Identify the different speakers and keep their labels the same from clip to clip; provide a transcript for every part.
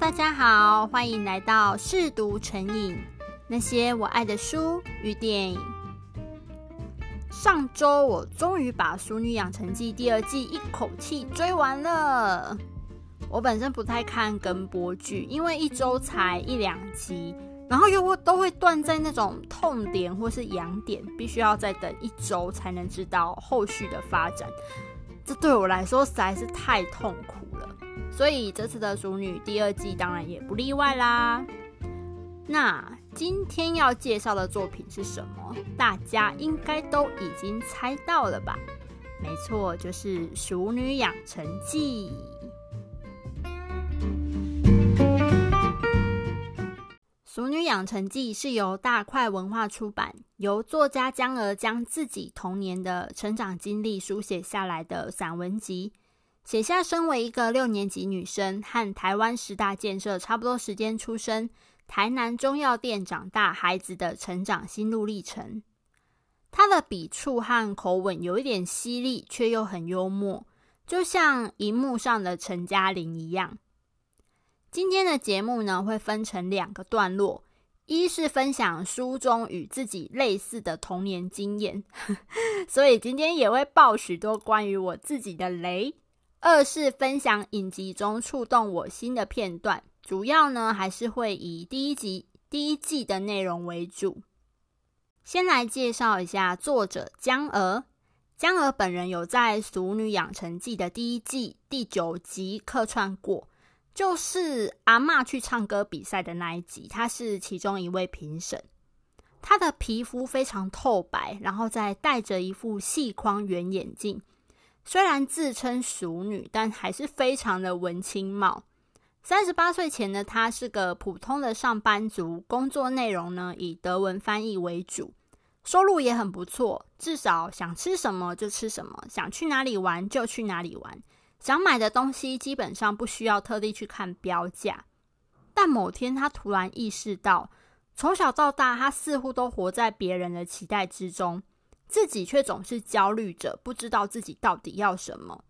Speaker 1: 大家好，欢迎来到试读成瘾，那些我爱的书与电影。上周我终于把《淑女养成记》第二季一口气追完了。我本身不太看跟播剧，因为一周才一两集，然后又会都会断在那种痛点或是痒点，必须要再等一周才能知道后续的发展。这对我来说实在是太痛苦。所以这次的《俗女》第二季当然也不例外啦。那今天要介绍的作品是什么？大家应该都已经猜到了吧？没错，就是《俗女养成记》。《俗女养成记》是由大块文化出版，由作家江儿将自己童年的成长经历书写下来的散文集。写下身为一个六年级女生，和台湾十大建设差不多时间出生，台南中药店长大孩子的成长心路历程。她的笔触和口吻有一点犀利，却又很幽默，就像荧幕上的陈嘉玲一样。今天的节目呢，会分成两个段落，一是分享书中与自己类似的童年经验，所以今天也会爆许多关于我自己的雷。二是分享影集中触动我心的片段，主要呢还是会以第一集、第一季的内容为主。先来介绍一下作者江儿。江儿本人有在《俗女养成记》的第一季第九集客串过，就是阿嬷去唱歌比赛的那一集，她是其中一位评审。她的皮肤非常透白，然后再戴着一副细框圆眼镜。虽然自称俗女，但还是非常的文青貌。三十八岁前的她是个普通的上班族，工作内容呢以德文翻译为主，收入也很不错，至少想吃什么就吃什么，想去哪里玩就去哪里玩，想买的东西基本上不需要特地去看标价。但某天她突然意识到，从小到大她似乎都活在别人的期待之中。自己却总是焦虑着，不知道自己到底要什么。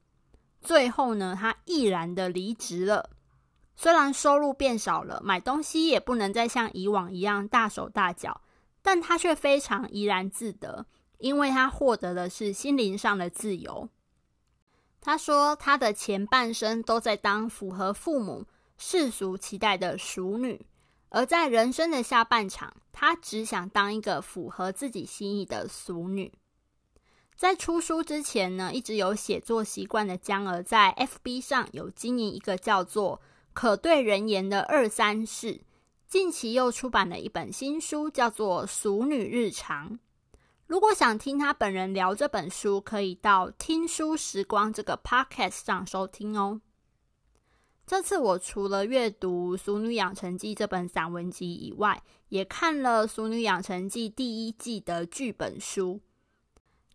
Speaker 1: 最后呢，他毅然的离职了。虽然收入变少了，买东西也不能再像以往一样大手大脚，但他却非常怡然自得，因为他获得的是心灵上的自由。他说，他的前半生都在当符合父母世俗期待的淑女。而在人生的下半场，她只想当一个符合自己心意的俗女。在出书之前呢，一直有写作习惯的江儿，在 FB 上有经营一个叫做“可对人言”的二三事。近期又出版了一本新书，叫做《俗女日常》。如果想听他本人聊这本书，可以到听书时光这个 Podcast 上收听哦。这次我除了阅读《俗女养成记》这本散文集以外，也看了《俗女养成记》第一季的剧本书。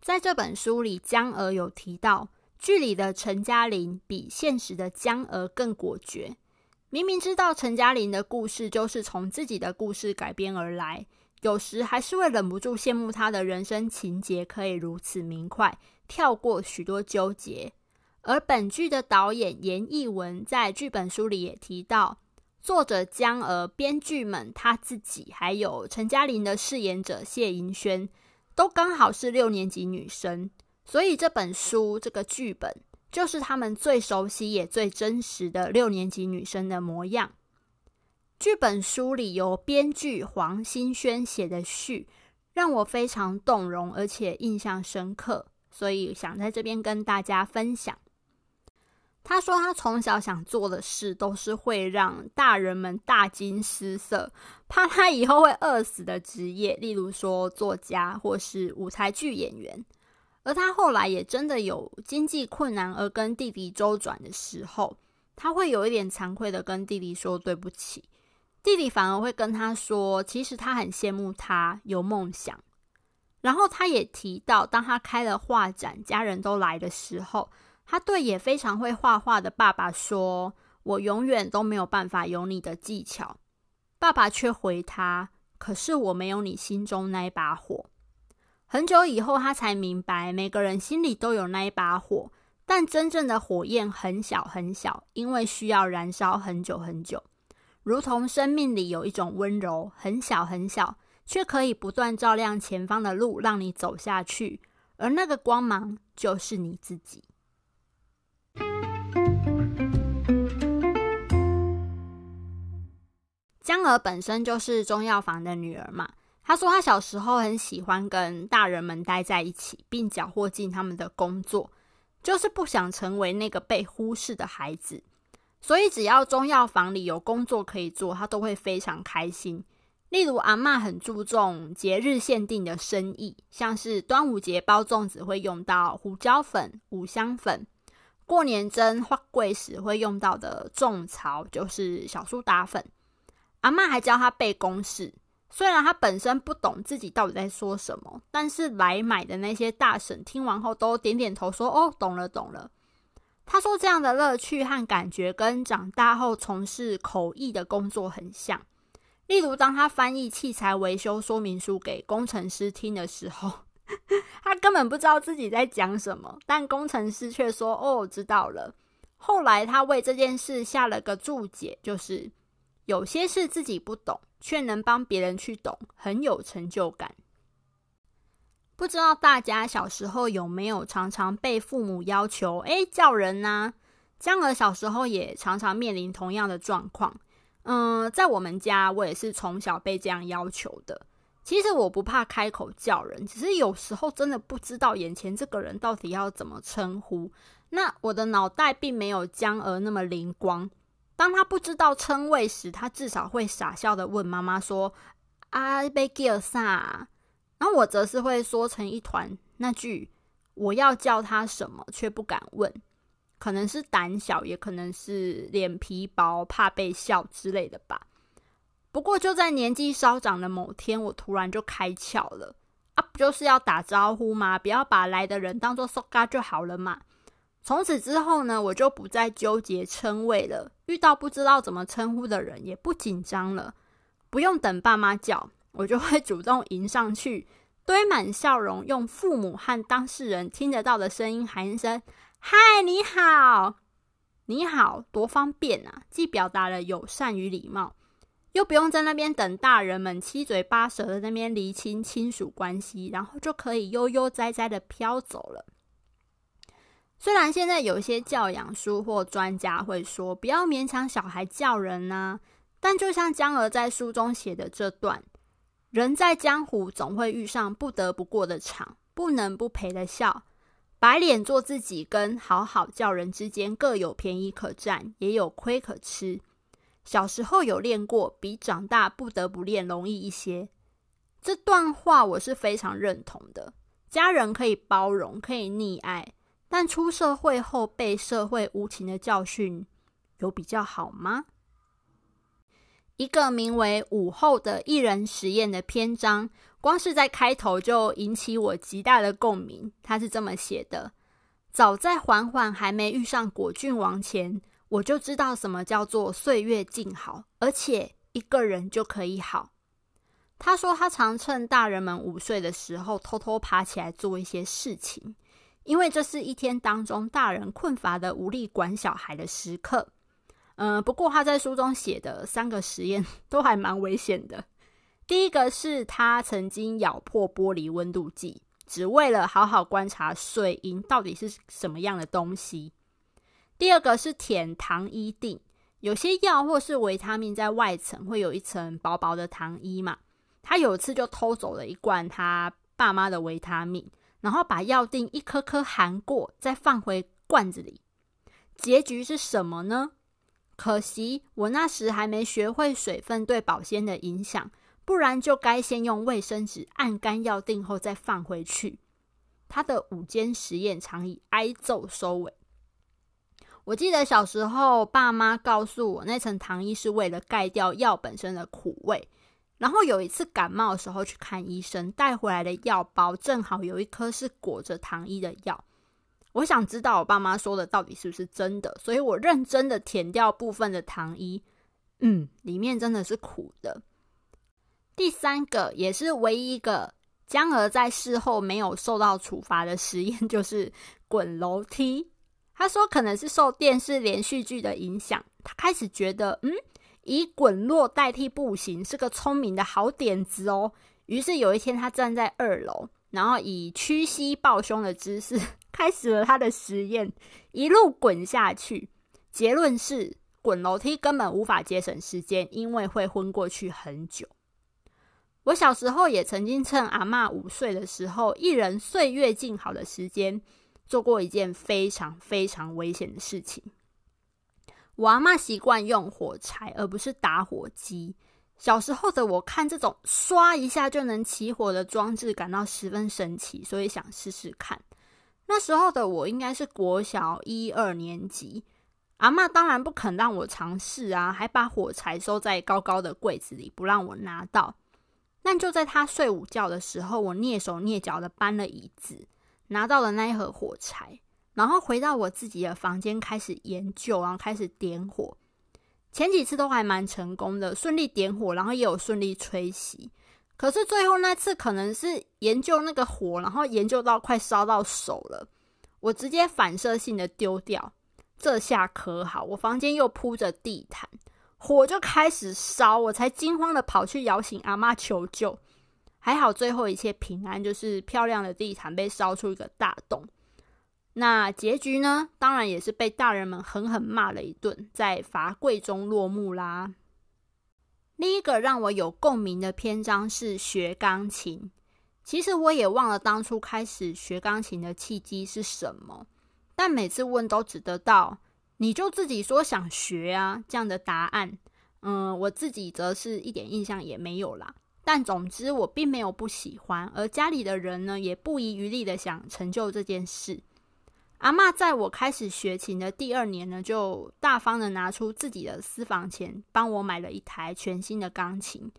Speaker 1: 在这本书里，江儿有提到，剧里的陈嘉玲比现实的江儿更果决。明明知道陈嘉玲的故事就是从自己的故事改编而来，有时还是会忍不住羡慕她的人生情节可以如此明快，跳过许多纠结。而本剧的导演严艺文在剧本书里也提到，作者江儿、编剧们他自己，还有陈嘉玲的饰演者谢盈萱，都刚好是六年级女生，所以这本书这个剧本就是他们最熟悉也最真实的六年级女生的模样。剧本书里由编剧黄新轩写的序，让我非常动容，而且印象深刻，所以想在这边跟大家分享。他说：“他从小想做的事都是会让大人们大惊失色，怕他以后会饿死的职业，例如说作家或是舞台剧演员。而他后来也真的有经济困难而跟弟弟周转的时候，他会有一点惭愧的跟弟弟说对不起。弟弟反而会跟他说，其实他很羡慕他有梦想。然后他也提到，当他开了画展，家人都来的时候。”他对也非常会画画的爸爸说：“我永远都没有办法有你的技巧。”爸爸却回他：“可是我没有你心中那一把火。”很久以后，他才明白，每个人心里都有那一把火，但真正的火焰很小很小，因为需要燃烧很久很久。如同生命里有一种温柔，很小很小，却可以不断照亮前方的路，让你走下去。而那个光芒，就是你自己。江儿本身就是中药房的女儿嘛，她说她小时候很喜欢跟大人们待在一起，并搅和进他们的工作，就是不想成为那个被忽视的孩子。所以只要中药房里有工作可以做，她都会非常开心。例如阿妈很注重节日限定的生意，像是端午节包粽子会用到胡椒粉、五香粉；过年蒸花桂时会用到的种草就是小苏打粉。阿妈还教他背公式，虽然他本身不懂自己到底在说什么，但是来买的那些大婶听完后都点点头说：“哦，懂了，懂了。”他说：“这样的乐趣和感觉跟长大后从事口译的工作很像。例如，当他翻译器材维修说明书给工程师听的时候，他根本不知道自己在讲什么，但工程师却说：‘哦，知道了。’后来他为这件事下了个注解，就是。”有些事自己不懂，却能帮别人去懂，很有成就感。不知道大家小时候有没有常常被父母要求，诶，叫人呢？江儿小时候也常常面临同样的状况。嗯，在我们家，我也是从小被这样要求的。其实我不怕开口叫人，只是有时候真的不知道眼前这个人到底要怎么称呼。那我的脑袋并没有江儿那么灵光。当他不知道称谓时，他至少会傻笑的问妈妈说：“啊，被叫啥？”然后我则是会缩成一团那句我要叫他什么却不敢问，可能是胆小，也可能是脸皮薄，怕被笑之类的吧。不过就在年纪稍长的某天，我突然就开窍了啊，不就是要打招呼吗？不要把来的人当作苏嘎就好了嘛。从此之后呢，我就不再纠结称谓了。遇到不知道怎么称呼的人，也不紧张了。不用等爸妈叫，我就会主动迎上去，堆满笑容，用父母和当事人听得到的声音喊一声：“嗨，你好，你好！”多方便啊！既表达了友善与礼貌，又不用在那边等大人们七嘴八舌的那边厘清亲属关系，然后就可以悠悠哉哉的飘走了。虽然现在有些教养书或专家会说不要勉强小孩叫人呐，但就像江儿在书中写的这段：人在江湖总会遇上不得不过的场，不能不陪的笑。白脸做自己跟好好叫人之间各有便宜可占，也有亏可吃。小时候有练过，比长大不得不练容易一些。这段话我是非常认同的。家人可以包容，可以溺爱。但出社会后被社会无情的教训，有比较好吗？一个名为《午后的一人实验》的篇章，光是在开头就引起我极大的共鸣。他是这么写的：早在缓缓还没遇上果郡王前，我就知道什么叫做岁月静好，而且一个人就可以好。他说他常趁大人们午睡的时候，偷偷爬起来做一些事情。因为这是一天当中大人困乏的无力管小孩的时刻，嗯、不过他在书中写的三个实验都还蛮危险的。第一个是他曾经咬破玻璃温度计，只为了好好观察水银到底是什么样的东西。第二个是舔糖衣锭，有些药或是维他命在外层会有一层薄薄的糖衣嘛，他有一次就偷走了一罐他爸妈的维他命。然后把药錠一颗颗含过，再放回罐子里。结局是什么呢？可惜我那时还没学会水分对保鲜的影响，不然就该先用卫生纸按干药錠后再放回去。他的午间实验常以挨揍收尾。我记得小时候，爸妈告诉我，那层糖衣是为了盖掉药本身的苦味。然后有一次感冒的时候去看医生，带回来的药包正好有一颗是裹着糖衣的药。我想知道我爸妈说的到底是不是真的，所以我认真的舔掉部分的糖衣，嗯，里面真的是苦的。第三个也是唯一一个江儿在事后没有受到处罚的实验，就是滚楼梯。他说可能是受电视连续剧的影响，他开始觉得，嗯。以滚落代替步行是个聪明的好点子哦。于是有一天，他站在二楼，然后以屈膝抱胸的姿势 开始了他的实验，一路滚下去。结论是，滚楼梯根本无法节省时间，因为会昏过去很久。我小时候也曾经趁阿嬷午睡的时候，一人岁月静好的时间，做过一件非常非常危险的事情。我阿嬷习惯用火柴，而不是打火机。小时候的我看这种刷一下就能起火的装置，感到十分神奇，所以想试试看。那时候的我应该是国小一二年级，阿嬷当然不肯让我尝试啊，还把火柴收在高高的柜子里，不让我拿到。但就在她睡午觉的时候，我蹑手蹑脚的搬了椅子，拿到了那一盒火柴，然后回到我自己的房间开始研究，然后开始点火。前几次都还蛮成功的，顺利点火，然后也有顺利吹熄。可是最后那次可能是研究那个火，然后研究到快烧到手了，我直接反射性的丢掉。这下可好，我房间又铺着地毯。火就开始烧，我才惊慌的跑去摇醒阿妈求救。还好最后一切平安，就是漂亮的地毯被烧出一个大洞。那结局呢？当然也是被大人们狠狠骂了一顿，在罚跪中落幕啦。另一个让我有共鸣的篇章是学钢琴。其实我也忘了当初开始学钢琴的契机是什么，但每次问都只得到。你就自己说想学啊，这样的答案，嗯，我自己则是一点印象也没有啦。但总之，我并没有不喜欢，而家里的人呢，也不遗余力的想成就这件事。阿嬷在我开始学琴的第二年呢，就大方的拿出自己的私房钱，帮我买了一台全新的钢琴。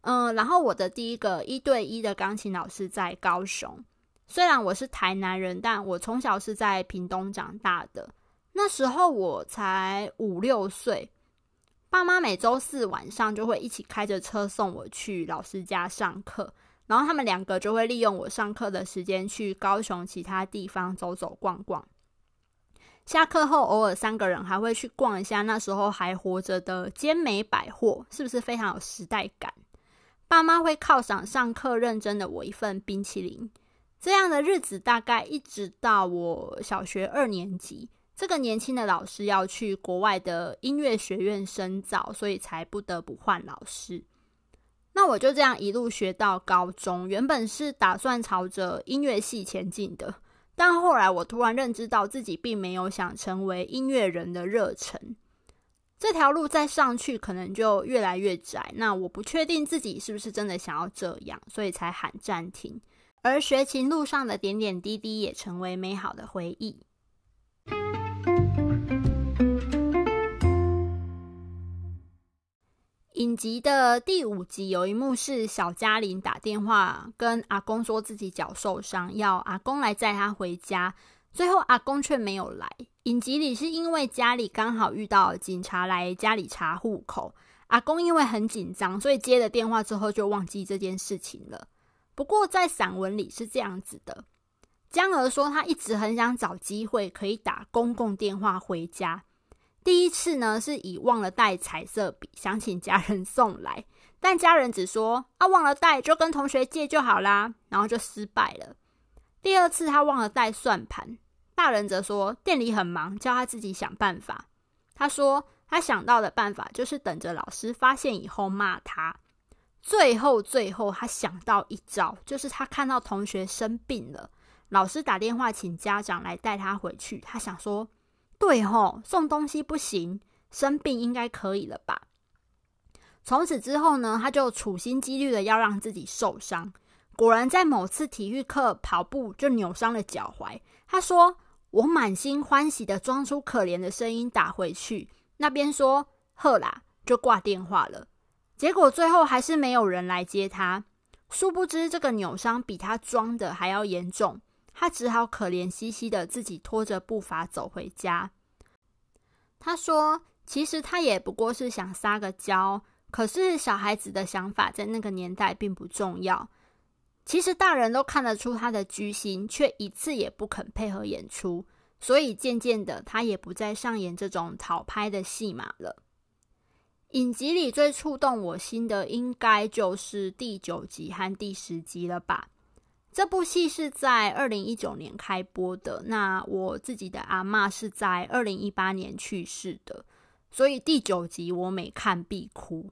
Speaker 1: 嗯，然后我的第一个一对一的钢琴老师在高雄。虽然我是台南人，但我从小是在屏东长大的。那时候我才五六岁，爸妈每周四晚上就会一起开着车送我去老师家上课，然后他们两个就会利用我上课的时间去高雄其他地方走走逛逛。下课后，偶尔三个人还会去逛一下那时候还活着的尖美百货，是不是非常有时代感？爸妈会犒赏上课认真的我一份冰淇淋。这样的日子大概一直到我小学二年级。这个年轻的老师要去国外的音乐学院深造，所以才不得不换老师。那我就这样一路学到高中，原本是打算朝着音乐系前进的，但后来我突然认知到自己并没有想成为音乐人的热忱。这条路再上去可能就越来越窄，那我不确定自己是不是真的想要这样，所以才喊暂停。而学琴路上的点点滴滴也成为美好的回忆。影集的第五集有一幕是小嘉玲打电话跟阿公说自己脚受伤，要阿公来载她回家。最后阿公却没有来。影集里是因为家里刚好遇到警察来家里查户口，阿公因为很紧张，所以接了电话之后就忘记这件事情了。不过在散文里是这样子的：江儿说他一直很想找机会可以打公共电话回家。第一次呢，是以忘了带彩色笔，想请家人送来，但家人只说啊，忘了带就跟同学借就好啦，然后就失败了。第二次他忘了带算盘，大人则说店里很忙，叫他自己想办法。他说他想到的办法就是等着老师发现以后骂他。最后最后他想到一招，就是他看到同学生病了，老师打电话请家长来带他回去，他想说。对吼，送东西不行，生病应该可以了吧？从此之后呢，他就处心积虑的要让自己受伤。果然，在某次体育课跑步就扭伤了脚踝。他说：“我满心欢喜的装出可怜的声音打回去，那边说呵啦，就挂电话了。结果最后还是没有人来接他。殊不知，这个扭伤比他装的还要严重。”他只好可怜兮兮的自己拖着步伐走回家。他说：“其实他也不过是想撒个娇，可是小孩子的想法在那个年代并不重要。其实大人都看得出他的居心，却一次也不肯配合演出，所以渐渐的，他也不再上演这种讨拍的戏码了。”影集里最触动我心的，应该就是第九集和第十集了吧。这部戏是在二零一九年开播的，那我自己的阿妈是在二零一八年去世的，所以第九集我每看必哭。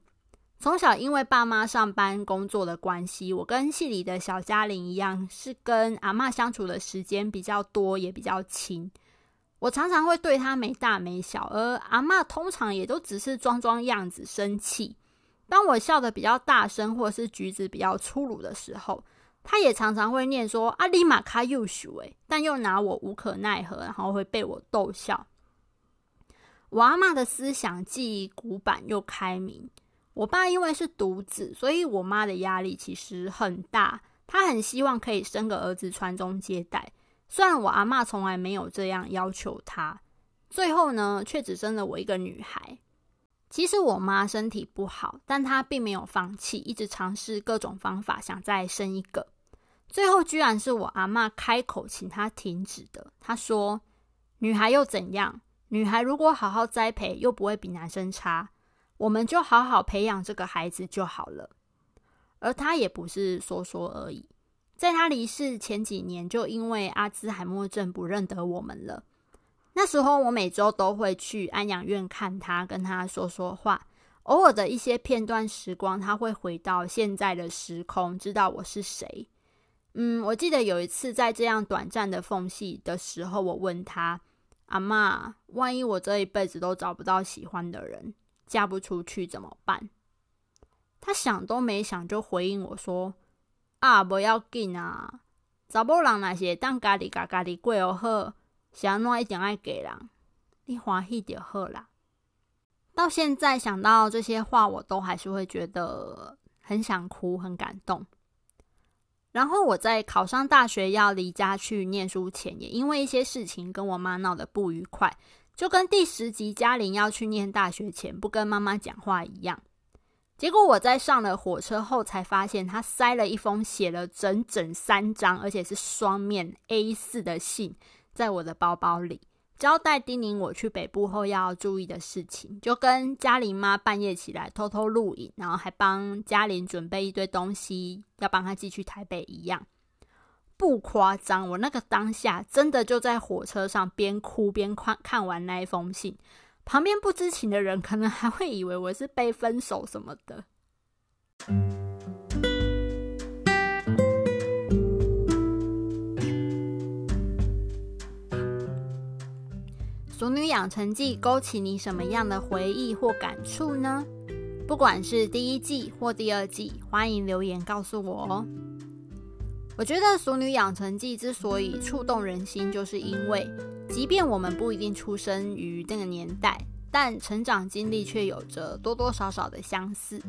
Speaker 1: 从小因为爸妈上班工作的关系，我跟戏里的小嘉玲一样，是跟阿妈相处的时间比较多，也比较亲。我常常会对她没大没小，而阿妈通常也都只是装装样子生气。当我笑得比较大声，或是举止比较粗鲁的时候，他也常常会念说“阿里玛卡又许哎”，但又拿我无可奈何，然后会被我逗笑。我阿嬷的思想既古板又开明。我爸因为是独子，所以我妈的压力其实很大。她很希望可以生个儿子传宗接代，虽然我阿嬷从来没有这样要求她。最后呢，却只生了我一个女孩。其实我妈身体不好，但她并没有放弃，一直尝试各种方法想再生一个。最后居然是我阿妈开口请他停止的。他说：“女孩又怎样？女孩如果好好栽培，又不会比男生差。”我们就好好培养这个孩子就好了，而他也不是说说而已。在他离世前几年，就因为阿兹海默症不认得我们了。那时候我每周都会去安养院看他，跟他说说话。偶尔的一些片段时光，他会回到现在的时空，知道我是谁。嗯，我记得有一次在这样短暂的缝隙的时候，我问他：“阿妈，万一我这一辈子都找不到喜欢的人？”嫁不出去怎么办？他想都没想就回应我说：“啊，不要紧啊，找不到人那些当家里家家里过哦好，想弄一定爱给人，你欢喜就好啦。”到现在想到这些话，我都还是会觉得很想哭，很感动。然后我在考上大学要离家去念书前，也因为一些事情跟我妈闹得不愉快。就跟第十集嘉玲要去念大学前不跟妈妈讲话一样，结果我在上了火车后才发现，他塞了一封写了整整三张，而且是双面 A4 的信，在我的包包里，交代叮咛我去北部后要注意的事情，就跟嘉玲妈半夜起来偷偷录影，然后还帮嘉玲准备一堆东西，要帮她寄去台北一样。不夸张，我那个当下真的就在火车上边哭边看，看完那一封信，旁边不知情的人可能还会以为我是被分手什么的。《俗女养成记》勾起你什么样的回忆或感触呢？不管是第一季或第二季，欢迎留言告诉我哦。我觉得《俗女养成记》之所以触动人心，就是因为，即便我们不一定出生于那个年代，但成长经历却有着多多少少的相似。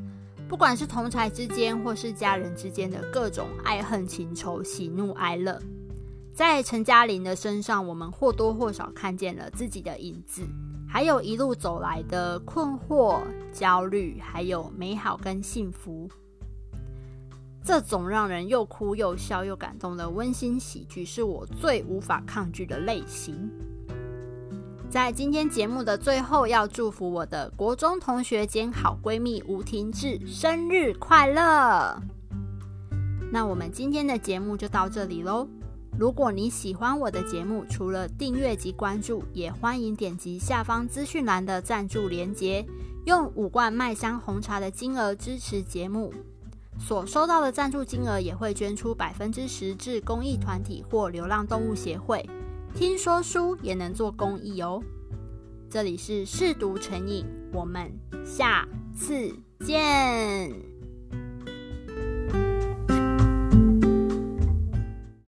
Speaker 1: 不管是同侪之间，或是家人之间的各种爱恨情仇、喜怒哀乐，在陈嘉玲的身上，我们或多或少看见了自己的影子，还有一路走来的困惑、焦虑，还有美好跟幸福。这种让人又哭又笑又感动的温馨喜剧，是我最无法抗拒的类型。在今天节目的最后，要祝福我的国中同学兼好闺蜜吴婷智生日快乐！那我们今天的节目就到这里喽。如果你喜欢我的节目，除了订阅及关注，也欢迎点击下方资讯栏的赞助连结，用五罐麦香红茶的金额支持节目。所收到的赞助金额也会捐出百分之十至公益团体或流浪动物协会。听说书也能做公益哦。这里是嗜读成瘾，我们下次见。